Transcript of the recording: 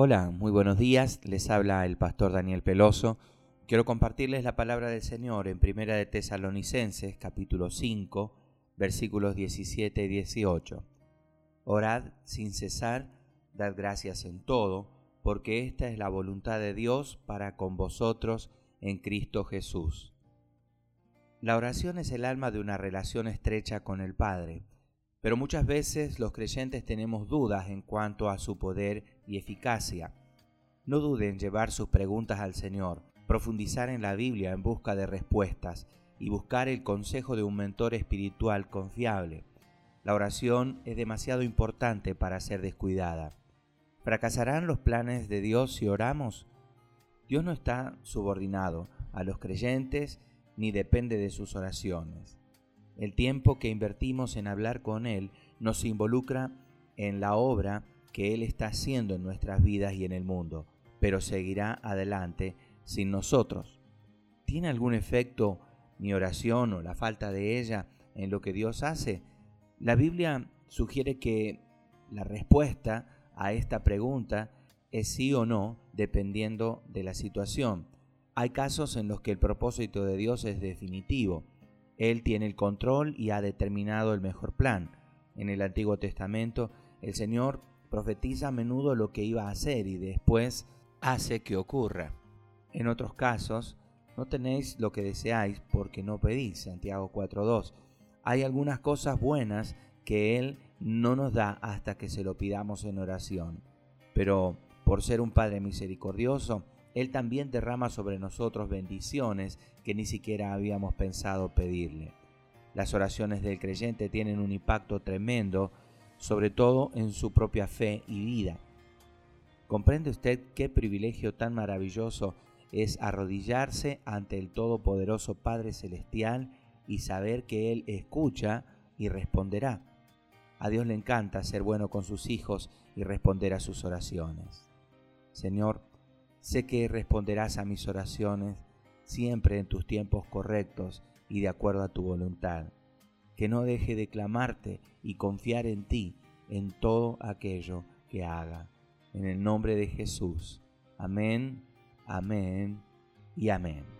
Hola, muy buenos días. Les habla el pastor Daniel Peloso. Quiero compartirles la palabra del Señor en Primera de Tesalonicenses, capítulo 5, versículos 17 y 18. Orad sin cesar, dad gracias en todo, porque esta es la voluntad de Dios para con vosotros en Cristo Jesús. La oración es el alma de una relación estrecha con el Padre. Pero muchas veces los creyentes tenemos dudas en cuanto a su poder y eficacia. No duden en llevar sus preguntas al Señor, profundizar en la Biblia en busca de respuestas y buscar el consejo de un mentor espiritual confiable. La oración es demasiado importante para ser descuidada. ¿Fracasarán los planes de Dios si oramos? Dios no está subordinado a los creyentes ni depende de sus oraciones. El tiempo que invertimos en hablar con Él nos involucra en la obra que Él está haciendo en nuestras vidas y en el mundo, pero seguirá adelante sin nosotros. ¿Tiene algún efecto mi oración o la falta de ella en lo que Dios hace? La Biblia sugiere que la respuesta a esta pregunta es sí o no dependiendo de la situación. Hay casos en los que el propósito de Dios es definitivo él tiene el control y ha determinado el mejor plan. En el Antiguo Testamento, el Señor profetiza a menudo lo que iba a hacer y después hace que ocurra. En otros casos, no tenéis lo que deseáis porque no pedís. Santiago 4.2. Hay algunas cosas buenas que Él no nos da hasta que se lo pidamos en oración. Pero por ser un Padre misericordioso, él también derrama sobre nosotros bendiciones que ni siquiera habíamos pensado pedirle. Las oraciones del creyente tienen un impacto tremendo, sobre todo en su propia fe y vida. ¿Comprende usted qué privilegio tan maravilloso es arrodillarse ante el Todopoderoso Padre Celestial y saber que Él escucha y responderá? A Dios le encanta ser bueno con sus hijos y responder a sus oraciones. Señor, Sé que responderás a mis oraciones siempre en tus tiempos correctos y de acuerdo a tu voluntad. Que no deje de clamarte y confiar en ti en todo aquello que haga. En el nombre de Jesús. Amén, amén y amén.